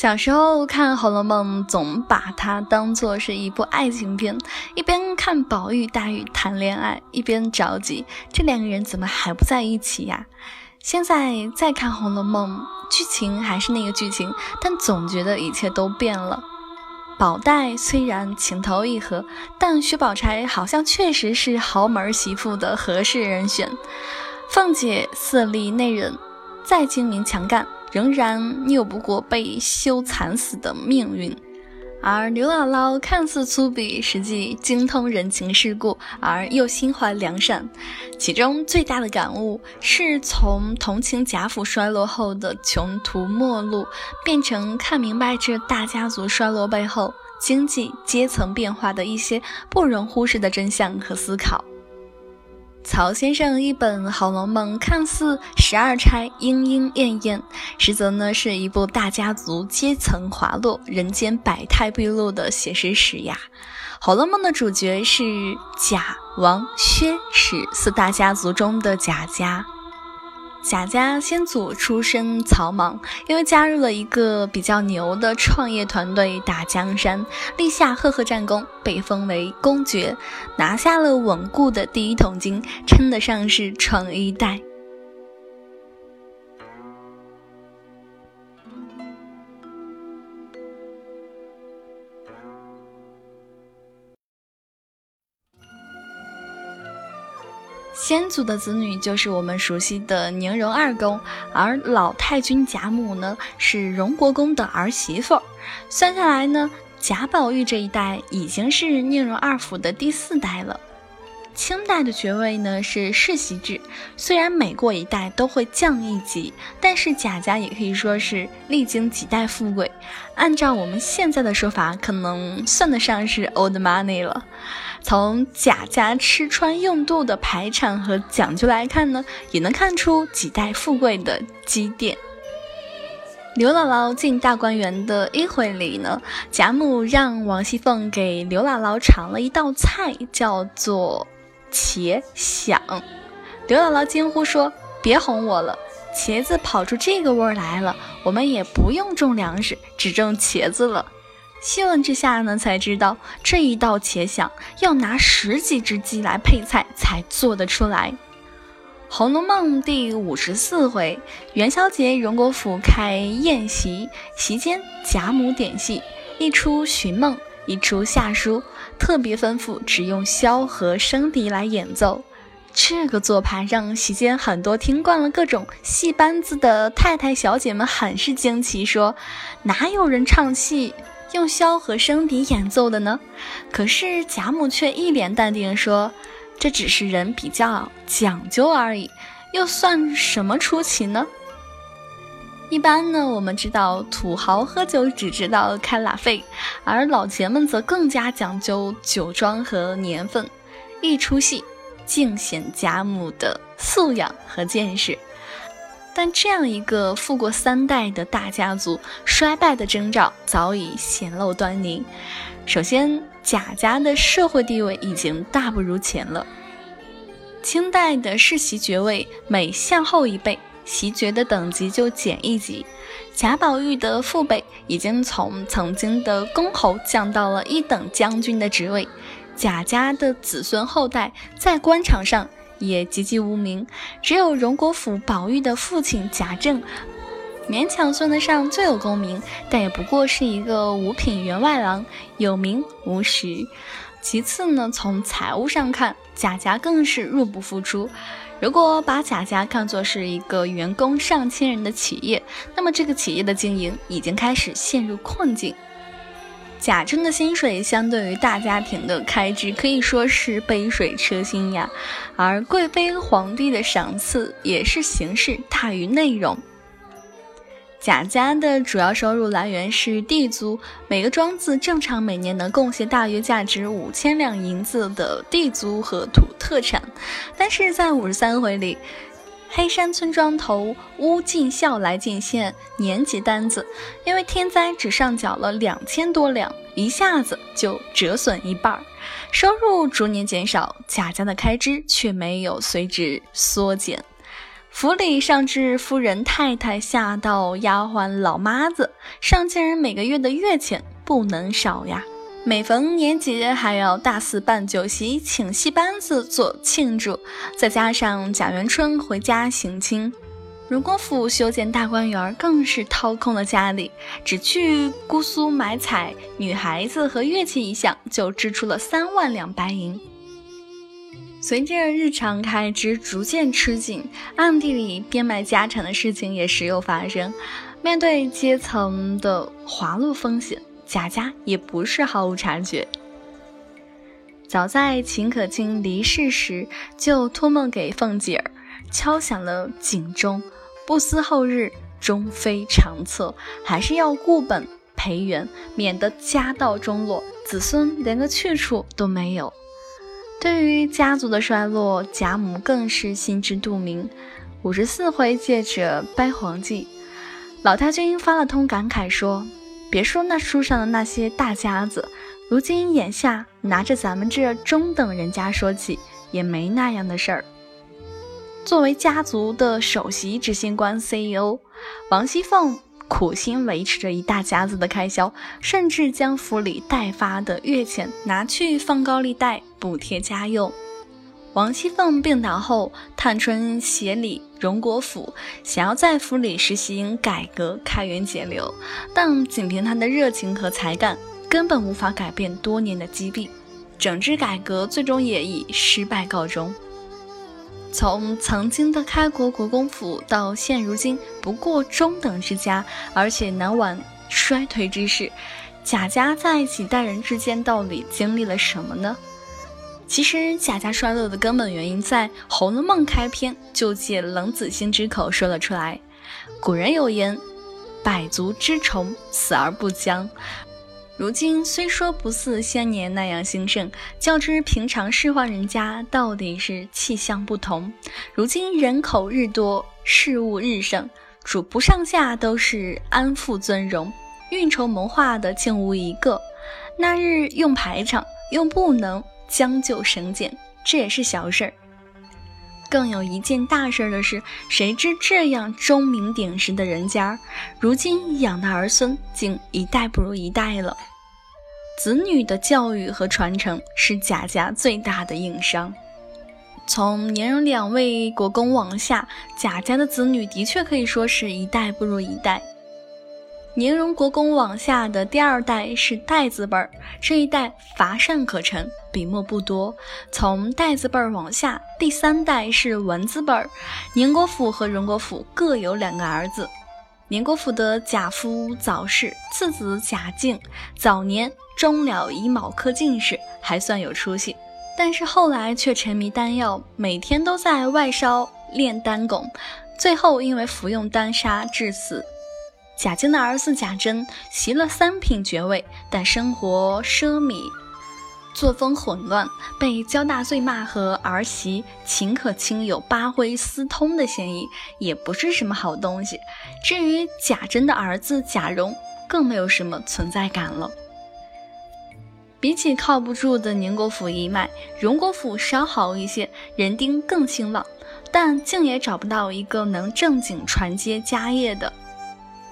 小时候看《红楼梦》，总把它当做是一部爱情片，一边看宝玉、黛玉谈恋爱，一边着急这两个人怎么还不在一起呀？现在再看《红楼梦》，剧情还是那个剧情，但总觉得一切都变了。宝黛虽然情投意合，但薛宝钗好像确实是豪门媳妇的合适人选。凤姐色厉内荏，再精明强干。仍然拗不过被羞惨死的命运，而刘姥姥看似粗鄙，实际精通人情世故，而又心怀良善。其中最大的感悟是从同情贾府衰落后的穷途末路，变成看明白这大家族衰落背后经济阶层变化的一些不容忽视的真相和思考。曹先生一本《红楼梦》，看似十二钗莺莺燕燕，实则呢是一部大家族阶层滑落、人间百态毕露的写实史呀。《红楼梦》的主角是贾、王、薛、史四大家族中的贾家。贾家先祖出身草莽，因为加入了一个比较牛的创业团队打江山，立下赫赫战功，被封为公爵，拿下了稳固的第一桶金，称得上是创一代。先祖的子女就是我们熟悉的宁荣二公，而老太君贾母呢是荣国公的儿媳妇。算下来呢，贾宝玉这一代已经是宁荣二府的第四代了。清代的爵位呢是世袭制，虽然每过一代都会降一级，但是贾家也可以说是历经几代富贵。按照我们现在的说法，可能算得上是 old money 了。从贾家吃穿用度的排场和讲究来看呢，也能看出几代富贵的积淀。刘姥姥进大观园的一回里呢，贾母让王熙凤给刘姥姥尝了一道菜，叫做茄鲞。刘姥姥惊呼说：“别哄我了，茄子跑出这个味儿来了，我们也不用种粮食，只种茄子了。”细问之下呢，才知道这一道茄鲞要拿十几只鸡来配菜才做得出来。《红楼梦》第五十四回，元宵节荣国府开宴席，席间贾母点戏，一出寻梦，一出下书，特别吩咐只用箫和笙笛来演奏。这个做派让席间很多听惯了各种戏班子的太太小姐们很是惊奇，说哪有人唱戏？用箫和笙笛演奏的呢？可是贾母却一脸淡定说：“这只是人比较讲究而已，又算什么出奇呢？”一般呢，我们知道土豪喝酒只知道开拉菲，而老钱们则更加讲究酒庄和年份。一出戏，尽显贾母的素养和见识。但这样一个富过三代的大家族，衰败的征兆早已显露端倪。首先，贾家的社会地位已经大不如前了。清代的世袭爵位，每向后一辈，袭爵的等级就减一级。贾宝玉的父辈已经从曾经的公侯降到了一等将军的职位。贾家的子孙后代在官场上。也籍籍无名，只有荣国府宝玉的父亲贾政，勉强算得上最有功名，但也不过是一个五品员外郎，有名无实。其次呢，从财务上看，贾家更是入不敷出。如果把贾家看作是一个员工上千人的企业，那么这个企业的经营已经开始陷入困境。贾政的薪水相对于大家庭的开支可以说是杯水车薪呀，而贵妃皇帝的赏赐也是形式大于内容。贾家的主要收入来源是地租，每个庄子正常每年能贡献大约价值五千两银子的地租和土特产，但是在五十三回里。黑山村庄头乌进孝来进献年级单子，因为天灾只上缴了两千多两，一下子就折损一半，收入逐年减少，贾家的开支却没有随之缩减。府里上至夫人、太太，下到丫鬟、老妈子，上进人每个月的月钱不能少呀。每逢年节，还要大肆办酒席，请戏班子做庆祝。再加上贾元春回家省亲，荣国府修建大观园，更是掏空了家里，只去姑苏买彩、女孩子和乐器一项，就支出了三万两白银。随着日常开支逐渐吃紧，暗地里变卖家产的事情也时有发生。面对阶层的滑落风险。贾家也不是毫无察觉，早在秦可卿离世时，就托梦给凤姐儿，敲响了警钟，不思后日终非长策，还是要固本培元，免得家道中落，子孙连个去处都没有。对于家族的衰落，贾母更是心知肚明。五十四回借着掰黄记，老太君发了通感慨说。别说那书上的那些大家子，如今眼下拿着咱们这中等人家说起，也没那样的事儿。作为家族的首席执行官 CEO，王熙凤苦心维持着一大家子的开销，甚至将府里代发的月钱拿去放高利贷补贴家用。王熙凤病倒后，探春协理荣国府，想要在府里实行改革、开源节流，但仅凭她的热情和才干，根本无法改变多年的积弊。整治改革最终也以失败告终。从曾经的开国国公府到现如今不过中等之家，而且难挽衰退之势，贾家在几代人之间到底经历了什么呢？其实贾家衰落的根本原因，在《红楼梦》开篇就借冷子兴之口说了出来。古人有言：“百足之虫，死而不僵。”如今虽说不似先年那样兴盛，较之平常市宦人家，到底是气象不同。如今人口日多，事物日盛，主仆上下都是安富尊荣，运筹谋划的竟无一个。那日用排场，用不能。将就省俭，这也是小事儿。更有一件大事儿的是，谁知这样钟鸣鼎食的人家，如今养的儿孙竟一代不如一代了。子女的教育和传承是贾家最大的硬伤。从年荣两位国公往下，贾家的子女的确可以说是一代不如一代。宁荣国公往下的第二代是代字辈儿，这一代乏善可陈，笔墨不多。从代字辈儿往下，第三代是文字辈儿。宁国府和荣国府各有两个儿子。宁国府的贾夫早逝，次子贾敬早年终了以卯科进士，还算有出息，但是后来却沉迷丹药，每天都在外烧炼丹汞，最后因为服用丹砂致死。贾敬的儿子贾珍袭了三品爵位，但生活奢靡，作风混乱，被交大罪骂和儿媳秦可卿有八徽私通的嫌疑，也不是什么好东西。至于贾珍的儿子贾蓉，更没有什么存在感了。比起靠不住的宁国府一脉，荣国府稍好一些，人丁更兴旺，但竟也找不到一个能正经传接家业的。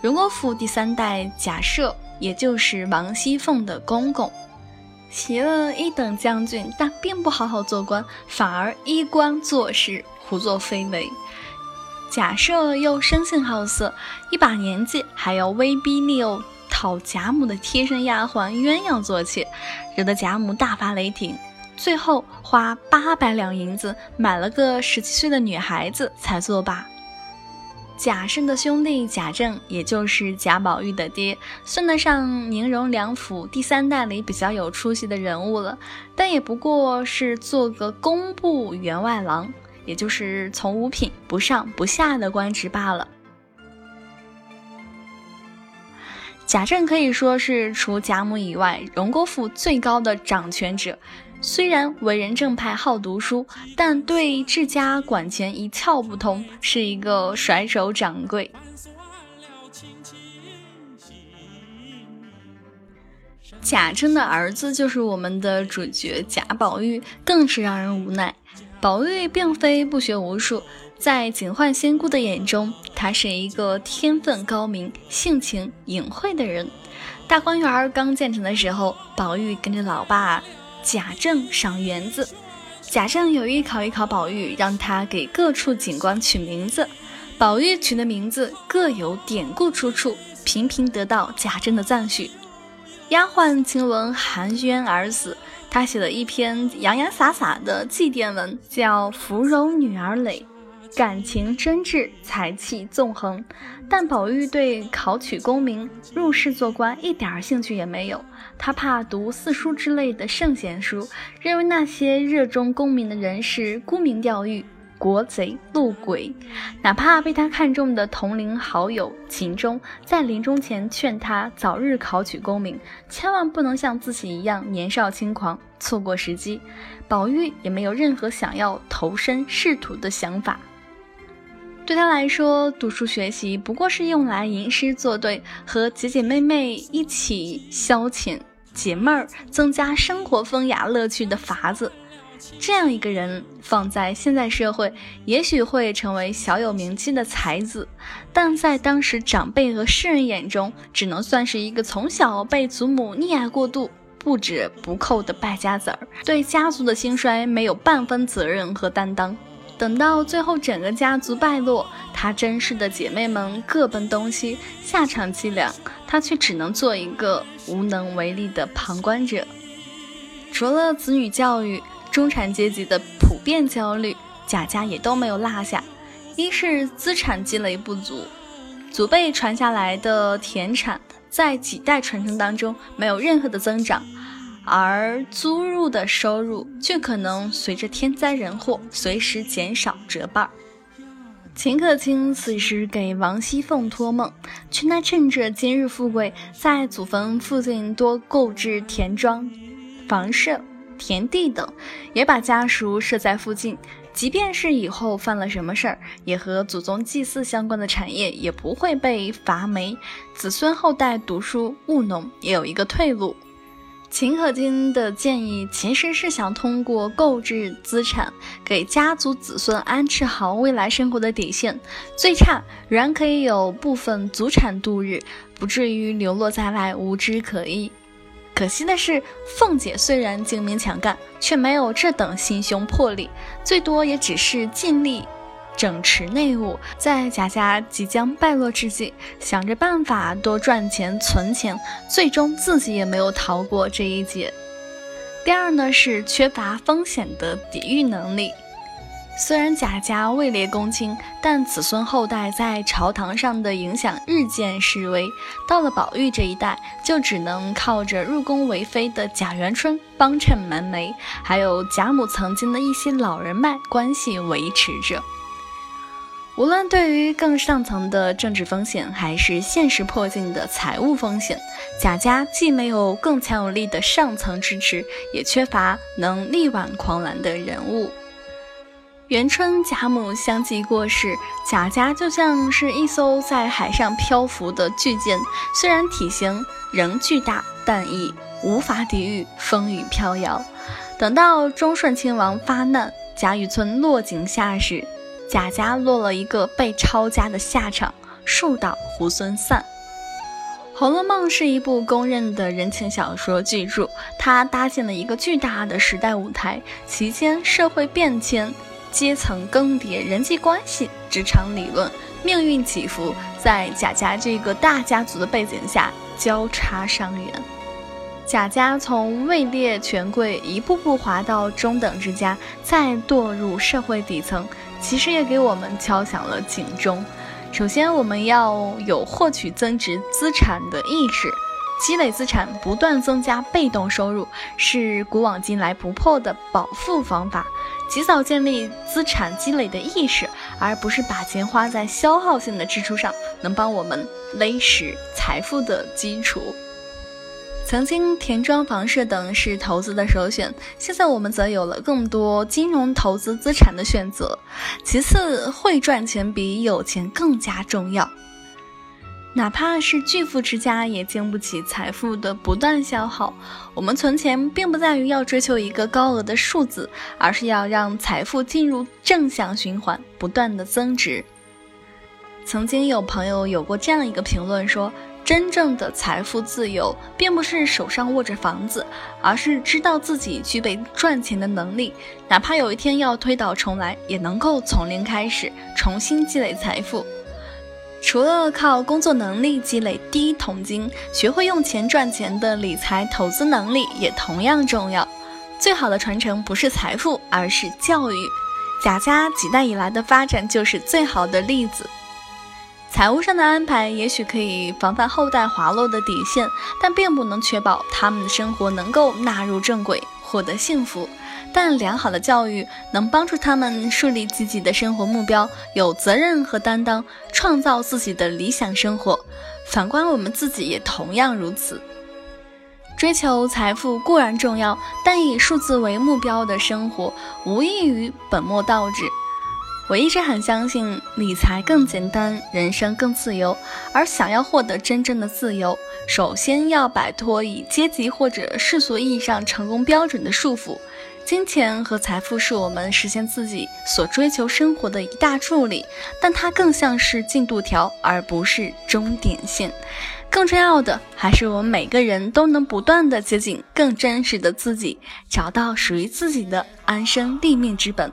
荣国府第三代贾赦，也就是王熙凤的公公，袭了一等将军，但并不好好做官，反而依官做事，胡作非为。贾赦又生性好色，一把年纪还要威逼利诱讨贾母的贴身丫鬟鸳鸯做妾，惹得贾母大发雷霆，最后花八百两银子买了个十七岁的女孩子才作罢。贾赦的兄弟贾政，也就是贾宝玉的爹，算得上宁荣两府第三代里比较有出息的人物了，但也不过是做个工部员外郎，也就是从五品不上不下的官职罢了。贾政可以说是除贾母以外，荣国府最高的掌权者，虽然为人正派、好读书，但对治家管钱一窍不通，是一个甩手掌柜。贾政的儿子就是我们的主角贾宝玉，更是让人无奈。宝玉并非不学无术，在警幻仙姑的眼中，他是一个天分高明、性情隐晦的人。大观园刚建成的时候，宝玉跟着老爸。贾政赏园子，贾政有意考一考宝玉，让他给各处景观取名字。宝玉取的名字各有典故出处，频频得到贾政的赞许。丫鬟晴雯含冤而死，他写了一篇洋洋洒洒的祭奠文，叫《芙蓉女儿诔》。感情真挚，才气纵横，但宝玉对考取功名、入仕做官一点兴趣也没有。他怕读四书之类的圣贤书，认为那些热衷功名的人是沽名钓誉、国贼路鬼。哪怕被他看中的同龄好友秦钟在临终前劝他早日考取功名，千万不能像自己一样年少轻狂，错过时机。宝玉也没有任何想要投身仕途的想法。对他来说，读书学习不过是用来吟诗作对，和姐姐妹妹一起消遣、解闷儿、增加生活风雅乐趣的法子。这样一个人放在现在社会，也许会成为小有名气的才子，但在当时长辈和世人眼中，只能算是一个从小被祖母溺爱过度、不折不扣的败家子儿，对家族的兴衰没有半分责任和担当。等到最后整个家族败落，她珍视的姐妹们各奔东西，下场凄凉，她却只能做一个无能为力的旁观者。除了子女教育，中产阶级的普遍焦虑，贾家也都没有落下。一是资产积累不足，祖辈传下来的田产在几代传承当中没有任何的增长。而租入的收入却可能随着天灾人祸随时减少折半。秦可卿此时给王熙凤托梦，劝她趁着今日富贵，在祖坟附近多购置田庄、房舍、田地等，也把家塾设在附近。即便是以后犯了什么事儿，也和祖宗祭祀相关的产业也不会被罚没，子孙后代读书务农也有一个退路。秦可卿的建议其实是想通过购置资产，给家族子孙安置好未来生活的底线，最差仍可以有部分祖产度日，不至于流落在外无枝可依。可惜的是，凤姐虽然精明强干，却没有这等心胸魄力，最多也只是尽力。整持内务，在贾家即将败落之际，想着办法多赚钱存钱，最终自己也没有逃过这一劫。第二呢，是缺乏风险的抵御能力。虽然贾家位列公卿，但子孙后代在朝堂上的影响日渐式微。到了宝玉这一代，就只能靠着入宫为妃的贾元春帮衬门楣，还有贾母曾经的一些老人脉关系维持着。无论对于更上层的政治风险，还是现实迫近的财务风险，贾家既没有更强有力的上层支持，也缺乏能力挽狂澜的人物。元春、贾母相继过世，贾家就像是一艘在海上漂浮的巨舰，虽然体型仍巨大，但已无法抵御风雨飘摇。等到忠顺亲王发难，贾雨村落井下石。贾家落了一个被抄家的下场，树倒猢狲散。《红楼梦》是一部公认的人情小说巨著，它搭建了一个巨大的时代舞台，其间社会变迁、阶层更迭、人际关系、职场理论、命运起伏，在贾家这个大家族的背景下交叉上演。贾家从位列权贵一步步滑到中等之家，再堕入社会底层。其实也给我们敲响了警钟。首先，我们要有获取增值资产的意识，积累资产，不断增加被动收入，是古往今来不破的保富方法。及早建立资产积累的意识，而不是把钱花在消耗性的支出上，能帮我们勒实财富的基础。曾经田庄房市等是投资的首选，现在我们则有了更多金融投资资产的选择。其次，会赚钱比有钱更加重要。哪怕是巨富之家，也经不起财富的不断消耗。我们存钱，并不在于要追求一个高额的数字，而是要让财富进入正向循环，不断的增值。曾经有朋友有过这样一个评论说。真正的财富自由，并不是手上握着房子，而是知道自己具备赚钱的能力，哪怕有一天要推倒重来，也能够从零开始，重新积累财富。除了靠工作能力积累第一桶金，学会用钱赚钱的理财投资能力也同样重要。最好的传承不是财富，而是教育。贾家几代以来的发展就是最好的例子。财务上的安排也许可以防范后代滑落的底线，但并不能确保他们的生活能够纳入正轨，获得幸福。但良好的教育能帮助他们树立积极的生活目标，有责任和担当，创造自己的理想生活。反观我们自己也同样如此。追求财富固然重要，但以数字为目标的生活，无异于本末倒置。我一直很相信，理财更简单，人生更自由。而想要获得真正的自由，首先要摆脱以阶级或者世俗意义上成功标准的束缚。金钱和财富是我们实现自己所追求生活的一大助力，但它更像是进度条，而不是终点线。更重要的，还是我们每个人都能不断的接近更真实的自己，找到属于自己的安身立命之本。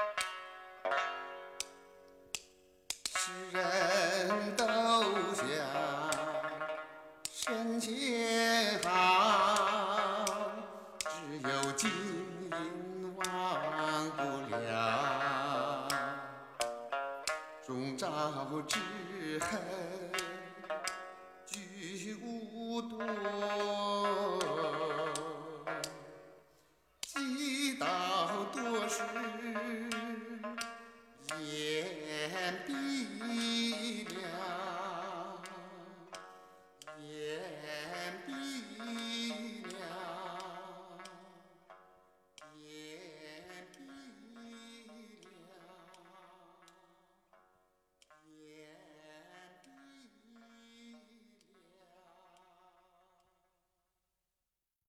之